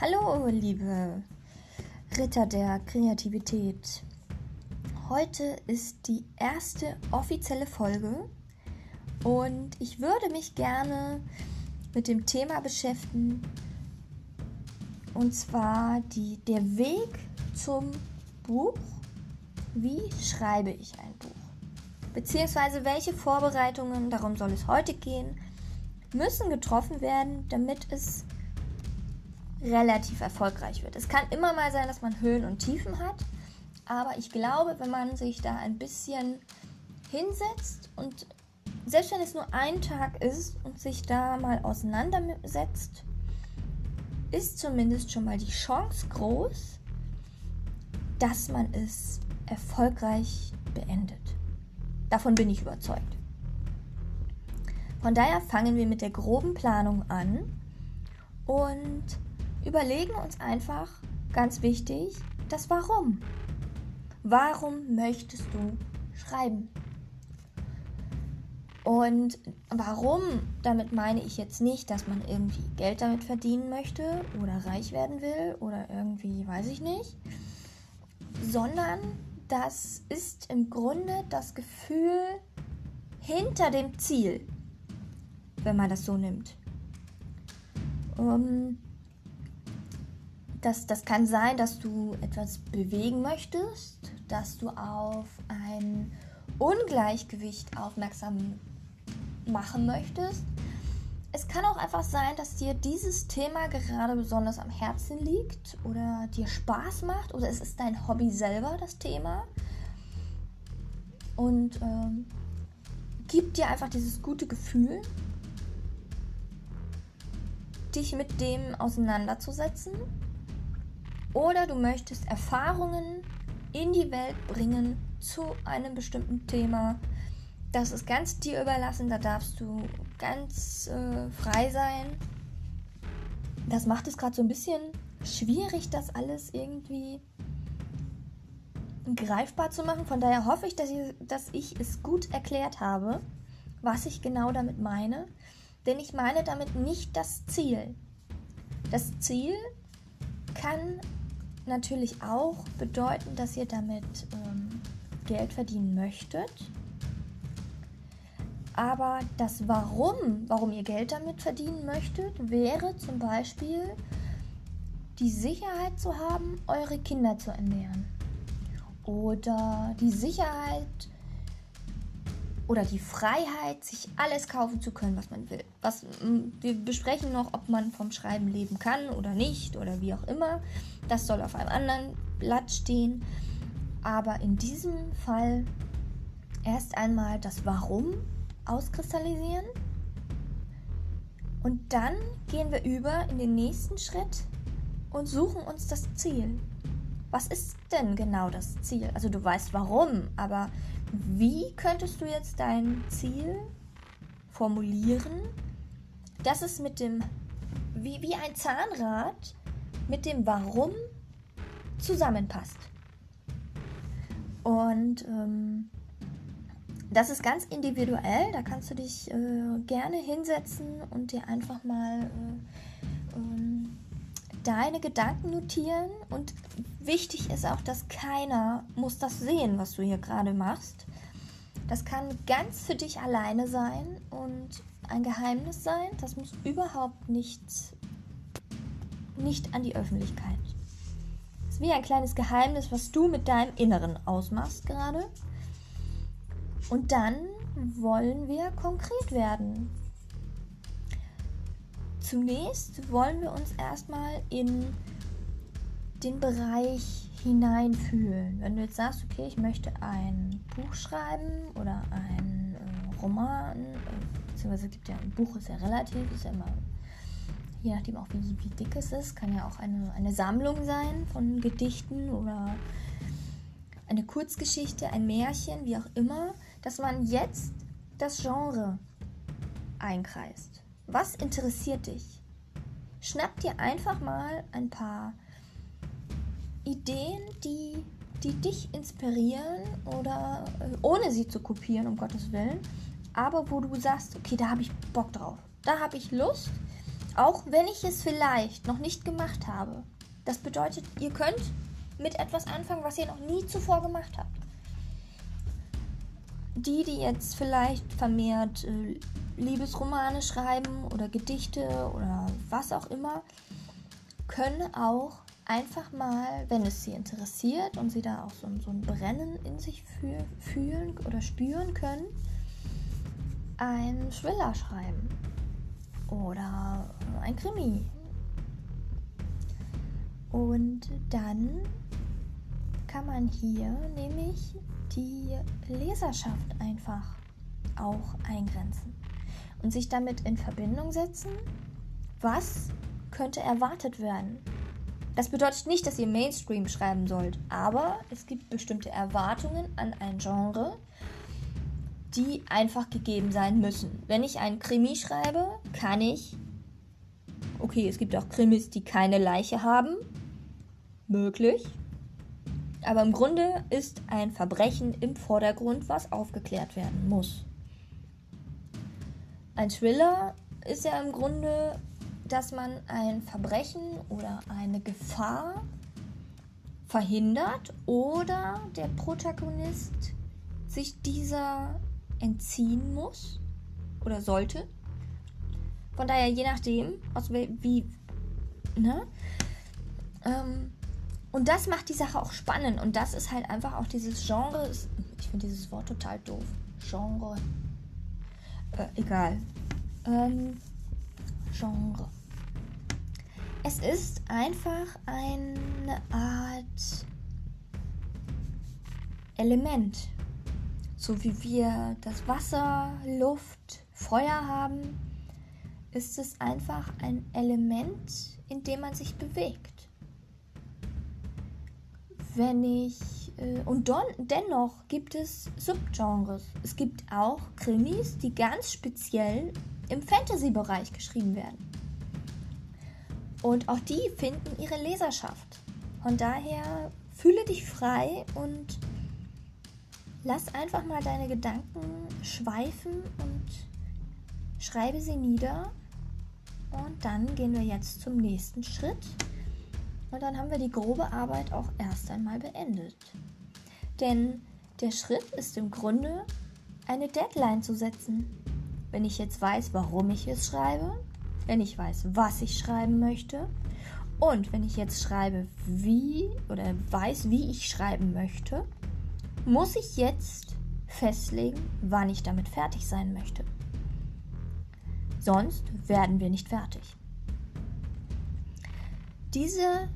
Hallo, liebe Ritter der Kreativität. Heute ist die erste offizielle Folge und ich würde mich gerne mit dem Thema beschäftigen und zwar die, der Weg zum Buch. Wie schreibe ich ein Buch? Beziehungsweise welche Vorbereitungen, darum soll es heute gehen, müssen getroffen werden, damit es relativ erfolgreich wird. Es kann immer mal sein, dass man Höhen und Tiefen hat, aber ich glaube, wenn man sich da ein bisschen hinsetzt und selbst wenn es nur ein Tag ist und sich da mal auseinandersetzt, ist zumindest schon mal die Chance groß, dass man es erfolgreich beendet. Davon bin ich überzeugt. Von daher fangen wir mit der groben Planung an und überlegen uns einfach, ganz wichtig, das Warum. Warum möchtest du schreiben? Und warum? Damit meine ich jetzt nicht, dass man irgendwie Geld damit verdienen möchte oder reich werden will oder irgendwie, weiß ich nicht, sondern das ist im Grunde das Gefühl hinter dem Ziel, wenn man das so nimmt. Ähm, das, das kann sein, dass du etwas bewegen möchtest, dass du auf ein Ungleichgewicht aufmerksam machen möchtest. Es kann auch einfach sein, dass dir dieses Thema gerade besonders am Herzen liegt oder dir Spaß macht oder es ist dein Hobby selber, das Thema. Und ähm, gibt dir einfach dieses gute Gefühl, dich mit dem auseinanderzusetzen oder du möchtest Erfahrungen in die Welt bringen zu einem bestimmten Thema. Das ist ganz dir überlassen, da darfst du ganz äh, frei sein. Das macht es gerade so ein bisschen schwierig, das alles irgendwie greifbar zu machen. Von daher hoffe ich dass, ich, dass ich es gut erklärt habe, was ich genau damit meine. Denn ich meine damit nicht das Ziel. Das Ziel kann natürlich auch bedeuten, dass ihr damit ähm, Geld verdienen möchtet. Aber das Warum, warum ihr Geld damit verdienen möchtet, wäre zum Beispiel die Sicherheit zu haben, eure Kinder zu ernähren. Oder die Sicherheit oder die Freiheit, sich alles kaufen zu können, was man will. Was, wir besprechen noch, ob man vom Schreiben leben kann oder nicht oder wie auch immer. Das soll auf einem anderen Blatt stehen. Aber in diesem Fall erst einmal das Warum auskristallisieren. Und dann gehen wir über in den nächsten Schritt und suchen uns das Ziel. Was ist denn genau das Ziel? Also du weißt warum, aber wie könntest du jetzt dein Ziel formulieren, dass es mit dem, wie, wie ein Zahnrad, mit dem Warum zusammenpasst? Und ähm, das ist ganz individuell, da kannst du dich äh, gerne hinsetzen und dir einfach mal äh, ähm, deine Gedanken notieren. Und wichtig ist auch, dass keiner muss das sehen, was du hier gerade machst. Das kann ganz für dich alleine sein und ein Geheimnis sein. Das muss überhaupt nicht, nicht an die Öffentlichkeit. Es ist wie ein kleines Geheimnis, was du mit deinem Inneren ausmachst gerade. Und dann wollen wir konkret werden. Zunächst wollen wir uns erstmal in den Bereich hineinfühlen. Wenn du jetzt sagst, okay, ich möchte ein Buch schreiben oder ein äh, Roman, äh, beziehungsweise gibt ja ein Buch, ist ja relativ, ist ja immer, je nachdem auch wie, wie dick es ist, kann ja auch eine, eine Sammlung sein von Gedichten oder eine Kurzgeschichte, ein Märchen, wie auch immer, dass man jetzt das Genre einkreist. Was interessiert dich? Schnapp dir einfach mal ein paar Ideen, die, die dich inspirieren oder äh, ohne sie zu kopieren, um Gottes Willen, aber wo du sagst, okay, da habe ich Bock drauf. Da habe ich Lust Auch wenn ich es vielleicht noch nicht gemacht habe. Das bedeutet, ihr könnt mit etwas anfangen, was ihr noch nie zuvor gemacht habt. Die, die jetzt vielleicht vermehrt äh, Liebesromane schreiben oder Gedichte oder was auch immer, können auch einfach mal, wenn es sie interessiert und sie da auch so, so ein Brennen in sich fühlen oder spüren können, ein Thriller schreiben oder ein Krimi. Und dann kann man hier nämlich die Leserschaft einfach auch eingrenzen und sich damit in Verbindung setzen, was könnte erwartet werden. Das bedeutet nicht, dass ihr Mainstream schreiben sollt, aber es gibt bestimmte Erwartungen an ein Genre, die einfach gegeben sein müssen. Wenn ich einen Krimi schreibe, kann ich. Okay, es gibt auch Krimis, die keine Leiche haben. Möglich. Aber im Grunde ist ein Verbrechen im Vordergrund, was aufgeklärt werden muss. Ein Thriller ist ja im Grunde, dass man ein Verbrechen oder eine Gefahr verhindert oder der Protagonist sich dieser entziehen muss oder sollte. Von daher, je nachdem, aus wie, ne? Ähm, und das macht die Sache auch spannend. Und das ist halt einfach auch dieses Genre. Ich finde dieses Wort total doof. Genre. Äh, egal. Ähm, Genre. Es ist einfach eine Art Element, so wie wir das Wasser, Luft, Feuer haben, ist es einfach ein Element, in dem man sich bewegt. Wenn ich äh, und don, dennoch gibt es Subgenres. Es gibt auch Krimis, die ganz speziell im Fantasy-Bereich geschrieben werden. Und auch die finden ihre Leserschaft. Von daher fühle dich frei und lass einfach mal deine Gedanken schweifen und schreibe sie nieder. Und dann gehen wir jetzt zum nächsten Schritt. Und dann haben wir die grobe Arbeit auch erst einmal beendet. Denn der Schritt ist im Grunde, eine Deadline zu setzen. Wenn ich jetzt weiß, warum ich es schreibe, wenn ich weiß, was ich schreiben möchte und wenn ich jetzt schreibe, wie oder weiß, wie ich schreiben möchte, muss ich jetzt festlegen, wann ich damit fertig sein möchte. Sonst werden wir nicht fertig. Diese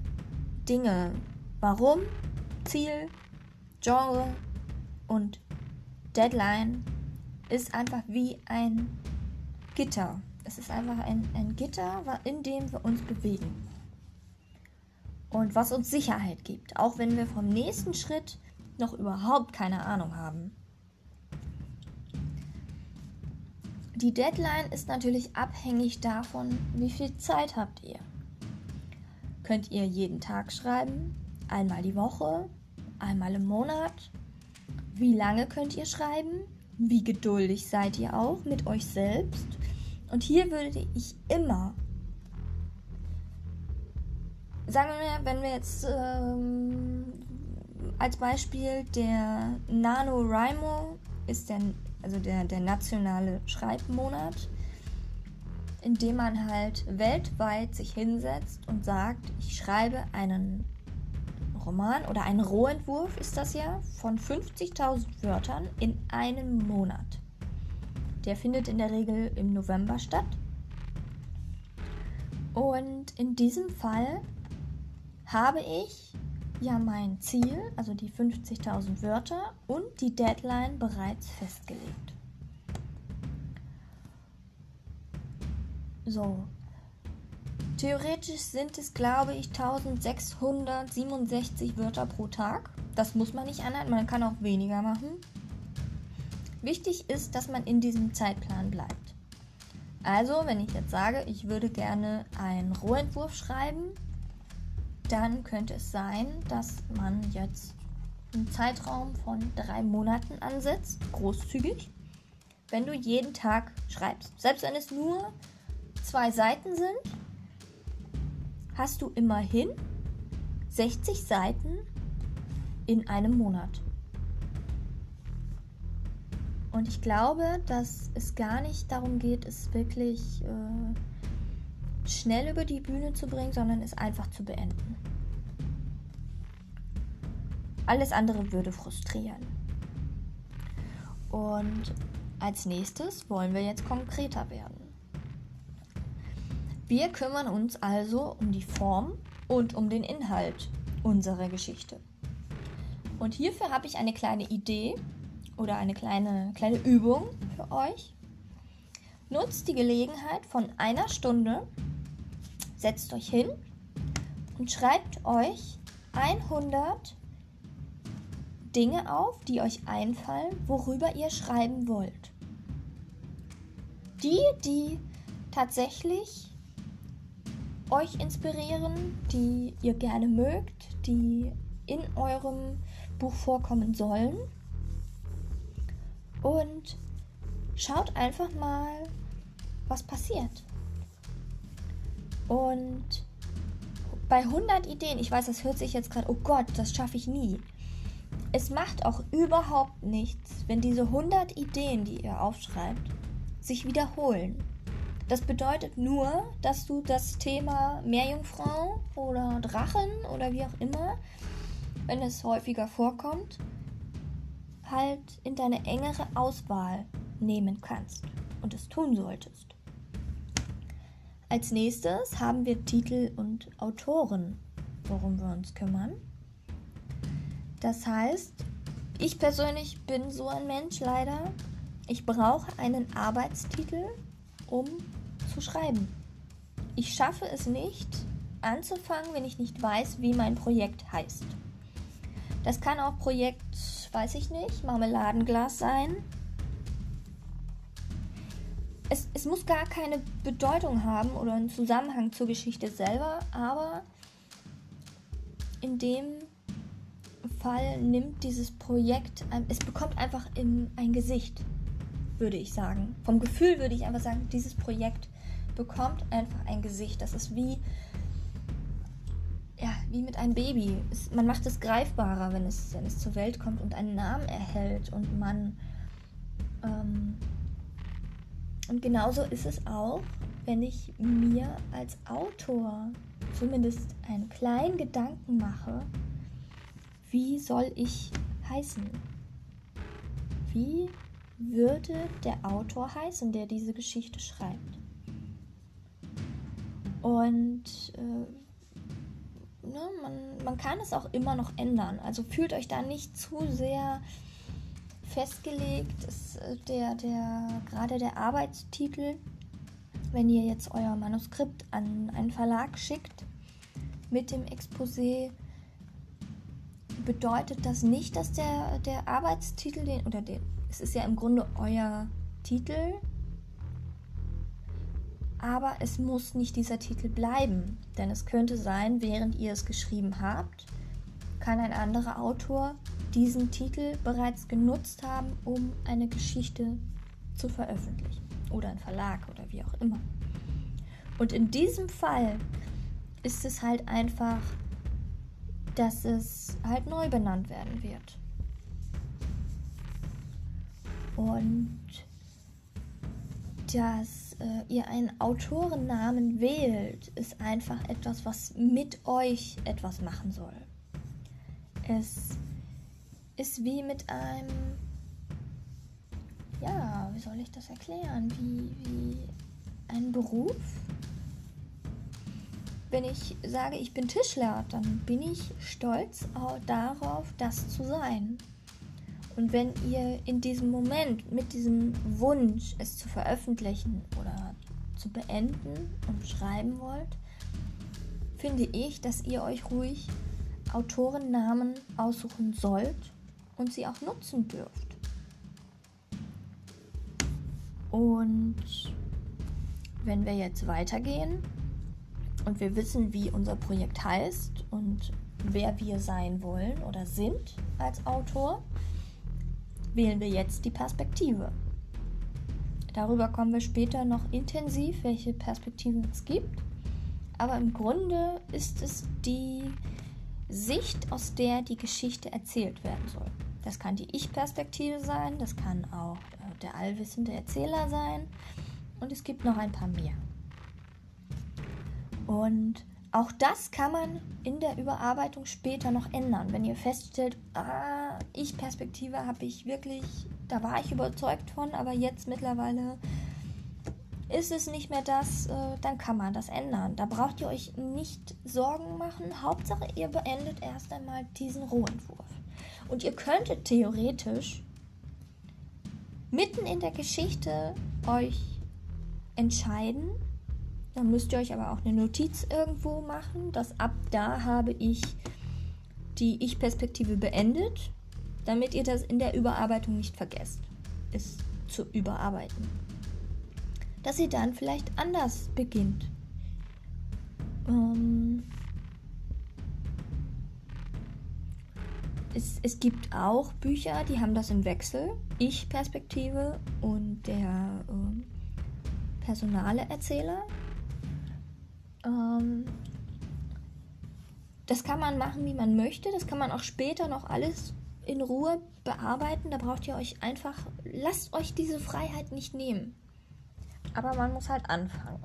Dinge, warum, Ziel, Genre und Deadline, ist einfach wie ein Gitter. Es ist einfach ein, ein Gitter, in dem wir uns bewegen. Und was uns Sicherheit gibt, auch wenn wir vom nächsten Schritt noch überhaupt keine Ahnung haben. Die Deadline ist natürlich abhängig davon, wie viel Zeit habt ihr. Könnt ihr jeden Tag schreiben? Einmal die Woche? Einmal im Monat? Wie lange könnt ihr schreiben? Wie geduldig seid ihr auch mit euch selbst? Und hier würde ich immer, sagen wir mal, wenn wir jetzt ähm, als Beispiel der NaNoWriMo ist der, also der, der nationale Schreibmonat, in dem man halt weltweit sich hinsetzt und sagt, ich schreibe einen Roman oder einen Rohentwurf ist das ja von 50.000 Wörtern in einem Monat. Der findet in der Regel im November statt. Und in diesem Fall habe ich ja mein Ziel, also die 50.000 Wörter und die Deadline bereits festgelegt. So. Theoretisch sind es, glaube ich, 1667 Wörter pro Tag. Das muss man nicht anhalten, man kann auch weniger machen. Wichtig ist, dass man in diesem Zeitplan bleibt. Also, wenn ich jetzt sage, ich würde gerne einen Rohentwurf schreiben, dann könnte es sein, dass man jetzt einen Zeitraum von drei Monaten ansetzt, großzügig, wenn du jeden Tag schreibst. Selbst wenn es nur zwei Seiten sind, hast du immerhin 60 Seiten in einem Monat. Und ich glaube, dass es gar nicht darum geht, es wirklich äh, schnell über die Bühne zu bringen, sondern es einfach zu beenden. Alles andere würde frustrieren. Und als nächstes wollen wir jetzt konkreter werden. Wir kümmern uns also um die Form und um den Inhalt unserer Geschichte. Und hierfür habe ich eine kleine Idee oder eine kleine, kleine Übung für euch. Nutzt die Gelegenheit von einer Stunde, setzt euch hin und schreibt euch 100 Dinge auf, die euch einfallen, worüber ihr schreiben wollt. Die, die tatsächlich euch inspirieren, die ihr gerne mögt, die in eurem Buch vorkommen sollen. Und schaut einfach mal, was passiert. Und bei 100 Ideen, ich weiß, das hört sich jetzt gerade, oh Gott, das schaffe ich nie. Es macht auch überhaupt nichts, wenn diese 100 Ideen, die ihr aufschreibt, sich wiederholen. Das bedeutet nur, dass du das Thema Meerjungfrau oder Drachen oder wie auch immer, wenn es häufiger vorkommt, halt in deine engere Auswahl nehmen kannst und es tun solltest. Als nächstes haben wir Titel und Autoren, worum wir uns kümmern. Das heißt, ich persönlich bin so ein Mensch leider. Ich brauche einen Arbeitstitel, um zu schreiben. Ich schaffe es nicht, anzufangen, wenn ich nicht weiß, wie mein Projekt heißt. Das kann auch Projekt, weiß ich nicht, Marmeladenglas sein. Es, es muss gar keine Bedeutung haben oder einen Zusammenhang zur Geschichte selber, aber in dem Fall nimmt dieses Projekt, es bekommt einfach in ein Gesicht, würde ich sagen. Vom Gefühl würde ich einfach sagen, dieses Projekt bekommt einfach ein Gesicht. Das ist wie, ja, wie mit einem Baby. Es, man macht es greifbarer, wenn es, wenn es zur Welt kommt und einen Namen erhält und man. Ähm, und genauso ist es auch, wenn ich mir als Autor zumindest einen kleinen Gedanken mache, wie soll ich heißen? Wie würde der Autor heißen, der diese Geschichte schreibt? Und äh, ne, man, man kann es auch immer noch ändern. Also fühlt euch da nicht zu sehr festgelegt. Ist, äh, der, der, gerade der Arbeitstitel, wenn ihr jetzt euer Manuskript an einen Verlag schickt mit dem Exposé, bedeutet das nicht, dass der, der Arbeitstitel, den, oder den, es ist ja im Grunde euer Titel, aber es muss nicht dieser Titel bleiben, denn es könnte sein, während ihr es geschrieben habt, kann ein anderer Autor diesen Titel bereits genutzt haben, um eine Geschichte zu veröffentlichen oder ein Verlag oder wie auch immer. Und in diesem Fall ist es halt einfach, dass es halt neu benannt werden wird. Und dass äh, ihr einen Autorennamen wählt, ist einfach etwas, was mit euch etwas machen soll. Es ist wie mit einem, ja, wie soll ich das erklären? Wie, wie ein Beruf. Wenn ich sage, ich bin Tischler, dann bin ich stolz darauf, das zu sein. Und wenn ihr in diesem Moment mit diesem Wunsch, es zu veröffentlichen oder zu beenden und schreiben wollt, finde ich, dass ihr euch ruhig Autorennamen aussuchen sollt und sie auch nutzen dürft. Und wenn wir jetzt weitergehen und wir wissen, wie unser Projekt heißt und wer wir sein wollen oder sind als Autor, wählen wir jetzt die Perspektive. Darüber kommen wir später noch intensiv, welche Perspektiven es gibt. Aber im Grunde ist es die Sicht, aus der die Geschichte erzählt werden soll. Das kann die Ich-Perspektive sein, das kann auch äh, der allwissende Erzähler sein und es gibt noch ein paar mehr. Und auch das kann man in der Überarbeitung später noch ändern. Wenn ihr feststellt, ah, Ich-Perspektive habe ich wirklich, da war ich überzeugt von, aber jetzt mittlerweile ist es nicht mehr das, äh, dann kann man das ändern. Da braucht ihr euch nicht Sorgen machen. Hauptsache, ihr beendet erst einmal diesen Rohentwurf. Und ihr könntet theoretisch mitten in der Geschichte euch entscheiden. Dann müsst ihr euch aber auch eine Notiz irgendwo machen, dass ab da habe ich die Ich-Perspektive beendet, damit ihr das in der Überarbeitung nicht vergesst, es zu überarbeiten dass ihr dann vielleicht anders beginnt. Ähm es, es gibt auch Bücher, die haben das im Wechsel. Ich-Perspektive und der ähm, personale Erzähler. Ähm das kann man machen, wie man möchte. Das kann man auch später noch alles in Ruhe bearbeiten. Da braucht ihr euch einfach, lasst euch diese Freiheit nicht nehmen. Aber man muss halt anfangen.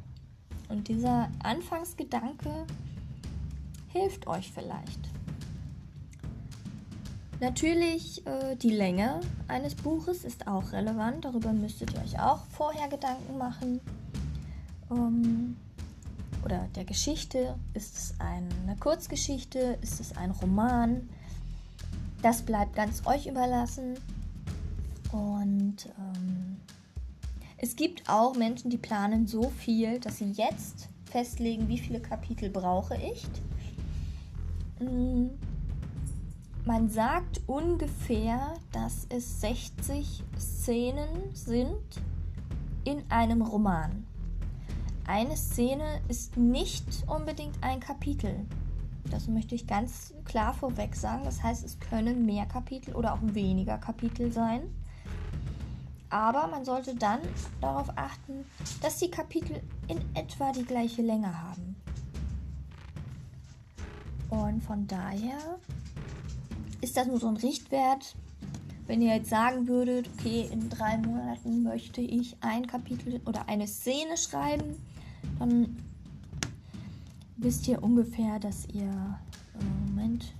Und dieser Anfangsgedanke hilft euch vielleicht. Natürlich, äh, die Länge eines Buches ist auch relevant. Darüber müsstet ihr euch auch vorher Gedanken machen. Ähm, oder der Geschichte. Ist es eine Kurzgeschichte? Ist es ein Roman? Das bleibt ganz euch überlassen. Und ähm, es gibt auch Menschen, die planen so viel, dass sie jetzt festlegen, wie viele Kapitel brauche ich. Mm, man sagt ungefähr, dass es 60 Szenen sind in einem Roman. Eine Szene ist nicht unbedingt ein Kapitel. Das möchte ich ganz klar vorweg sagen. Das heißt, es können mehr Kapitel oder auch weniger Kapitel sein. Aber man sollte dann darauf achten, dass die Kapitel in etwa die gleiche Länge haben. Und von daher ist das nur so ein Richtwert. Wenn ihr jetzt sagen würdet, okay, in drei Monaten möchte ich ein Kapitel oder eine Szene schreiben, dann wisst ihr ungefähr, dass ihr, äh, Moment,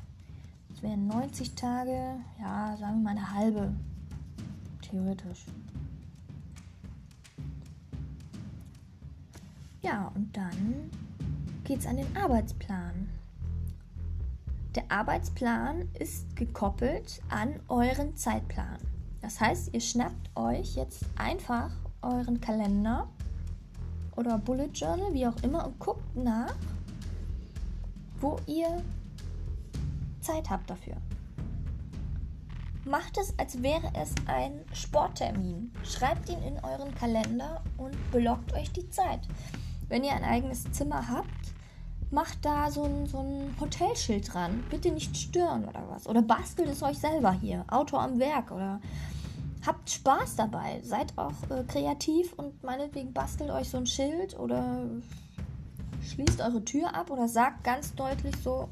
es wären 90 Tage, ja, sagen wir mal eine halbe, theoretisch. Ja, und dann geht es an den Arbeitsplan. Der Arbeitsplan ist gekoppelt an euren Zeitplan. Das heißt, ihr schnappt euch jetzt einfach euren Kalender oder Bullet Journal, wie auch immer, und guckt nach, wo ihr Zeit habt dafür. Macht es, als wäre es ein Sporttermin. Schreibt ihn in euren Kalender und blockt euch die Zeit wenn ihr ein eigenes Zimmer habt, macht da so ein, so ein Hotelschild dran. Bitte nicht stören oder was. Oder bastelt es euch selber hier. Auto am Werk oder habt Spaß dabei. Seid auch äh, kreativ und meinetwegen bastelt euch so ein Schild oder schließt eure Tür ab oder sagt ganz deutlich so,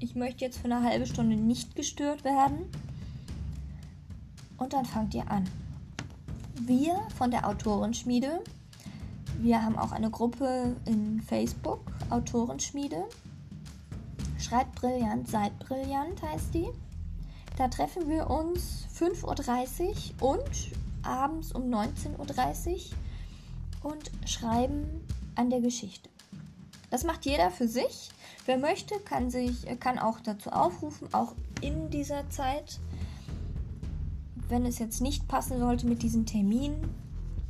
ich möchte jetzt für eine halbe Stunde nicht gestört werden. Und dann fangt ihr an. Wir von der Autorenschmiede wir haben auch eine Gruppe in Facebook, Autorenschmiede. Schreibt brillant, seid brillant heißt die. Da treffen wir uns 5.30 Uhr und abends um 19.30 Uhr und schreiben an der Geschichte. Das macht jeder für sich. Wer möchte, kann, sich, kann auch dazu aufrufen, auch in dieser Zeit. Wenn es jetzt nicht passen sollte mit diesem Termin,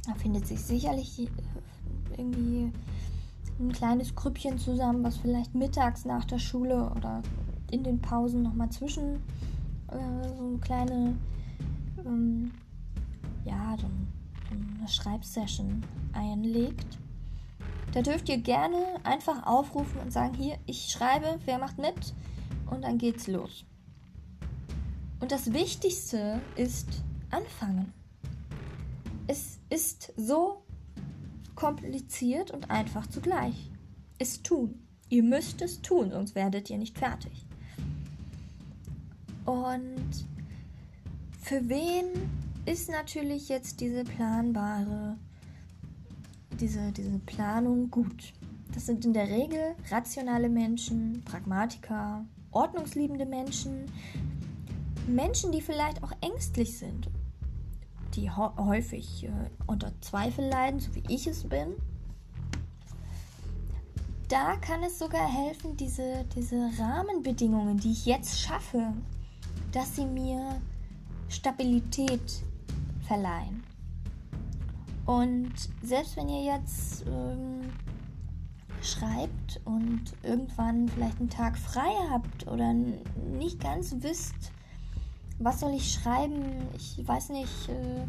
da findet sich sicherlich irgendwie ein kleines Grüppchen zusammen, was vielleicht mittags nach der Schule oder in den Pausen nochmal zwischen äh, so eine kleine, ähm, ja, so, eine Schreibsession einlegt. Da dürft ihr gerne einfach aufrufen und sagen, hier, ich schreibe, wer macht mit? Und dann geht's los. Und das Wichtigste ist anfangen. es ist so kompliziert und einfach zugleich. Es tun. Ihr müsst es tun, sonst werdet ihr nicht fertig. Und für wen ist natürlich jetzt diese planbare, diese, diese Planung gut? Das sind in der Regel rationale Menschen, Pragmatiker, ordnungsliebende Menschen, Menschen, die vielleicht auch ängstlich sind, die häufig äh, unter Zweifel leiden, so wie ich es bin. Da kann es sogar helfen, diese, diese Rahmenbedingungen, die ich jetzt schaffe, dass sie mir Stabilität verleihen. Und selbst wenn ihr jetzt ähm, schreibt und irgendwann vielleicht einen Tag frei habt oder nicht ganz wisst, was soll ich schreiben, ich weiß nicht, äh,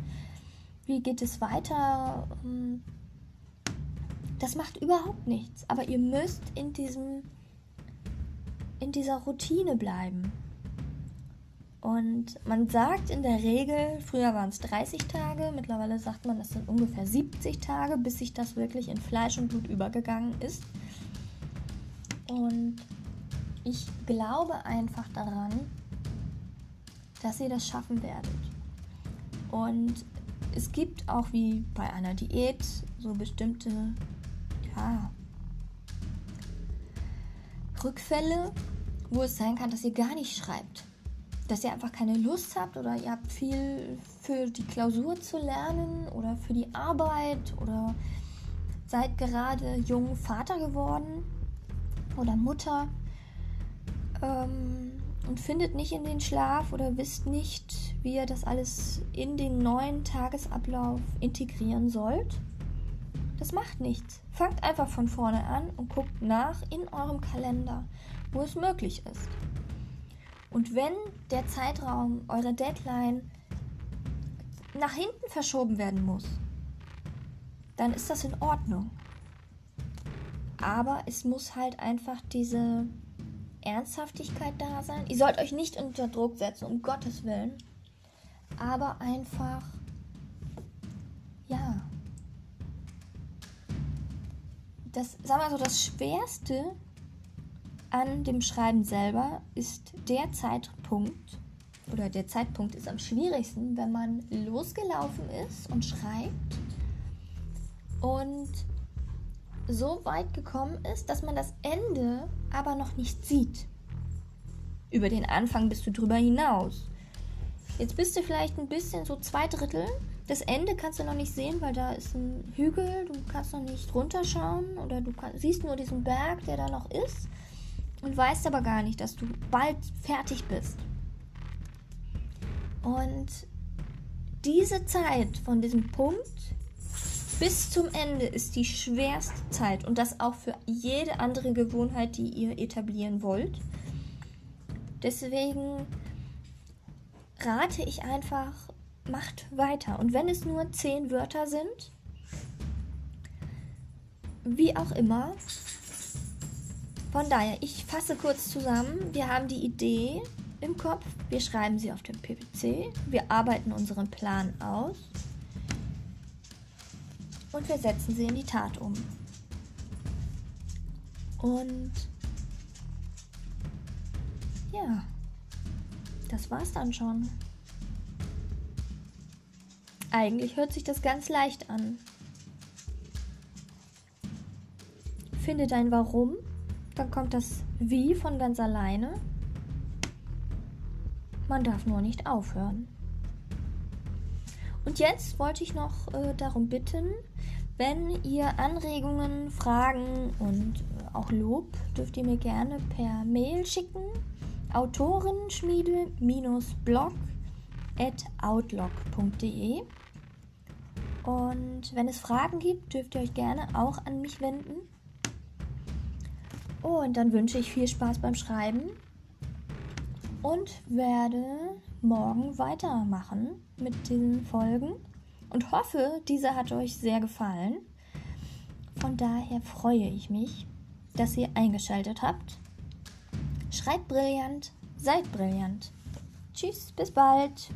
wie geht es weiter, ähm, das macht überhaupt nichts. Aber ihr müsst in diesem, in dieser Routine bleiben. Und man sagt in der Regel, früher waren es 30 Tage, mittlerweile sagt man, das sind ungefähr 70 Tage, bis sich das wirklich in Fleisch und Blut übergegangen ist. Und ich glaube einfach daran, dass ihr das schaffen werdet. Und es gibt auch wie bei einer Diät so bestimmte, ja, Rückfälle, wo es sein kann, dass ihr gar nicht schreibt dass ihr einfach keine Lust habt oder ihr habt viel für die Klausur zu lernen oder für die Arbeit oder seid gerade jung Vater geworden oder Mutter ähm, und findet nicht in den Schlaf oder wisst nicht, wie ihr das alles in den neuen Tagesablauf integrieren sollt. Das macht nichts. Fangt einfach von vorne an und guckt nach in eurem Kalender, wo es möglich ist. Und wenn der Zeitraum, eure Deadline nach hinten verschoben werden muss, dann ist das in Ordnung. Aber es muss halt einfach diese Ernsthaftigkeit da sein. Ihr sollt euch nicht unter Druck setzen, um Gottes Willen. Aber einfach, ja. Das, sagen wir so, das Schwerste an dem Schreiben selber ist der Zeitpunkt, oder der Zeitpunkt ist am schwierigsten, wenn man losgelaufen ist und schreibt und so weit gekommen ist, dass man das Ende aber noch nicht sieht. Über den Anfang bist du drüber hinaus. Jetzt bist du vielleicht ein bisschen so zwei Drittel. Das Ende kannst du noch nicht sehen, weil da ist ein Hügel, du kannst noch nicht runterschauen oder du kann, siehst nur diesen Berg, der da noch ist und weißt aber gar nicht, dass du bald fertig bist. Und diese Zeit von diesem Punkt bis zum Ende ist die schwerste Zeit und das auch für jede andere Gewohnheit, die ihr etablieren wollt. Deswegen rate ich einfach, macht weiter. Und wenn es nur zehn Wörter sind, wie auch immer, von daher, ich fasse kurz zusammen. Wir haben die Idee im Kopf, wir schreiben sie auf dem PPC, wir arbeiten unseren Plan aus und wir setzen sie in die Tat um. Und ja, das war's dann schon. Eigentlich hört sich das ganz leicht an. Finde dein Warum dann kommt das Wie von ganz alleine. Man darf nur nicht aufhören. Und jetzt wollte ich noch äh, darum bitten, wenn ihr Anregungen, Fragen und äh, auch Lob dürft ihr mir gerne per Mail schicken. Autorenschmiede-blog at outlook.de Und wenn es Fragen gibt, dürft ihr euch gerne auch an mich wenden. Und dann wünsche ich viel Spaß beim Schreiben und werde morgen weitermachen mit diesen Folgen und hoffe, diese hat euch sehr gefallen. Von daher freue ich mich, dass ihr eingeschaltet habt. Schreibt brillant, seid brillant. Tschüss, bis bald.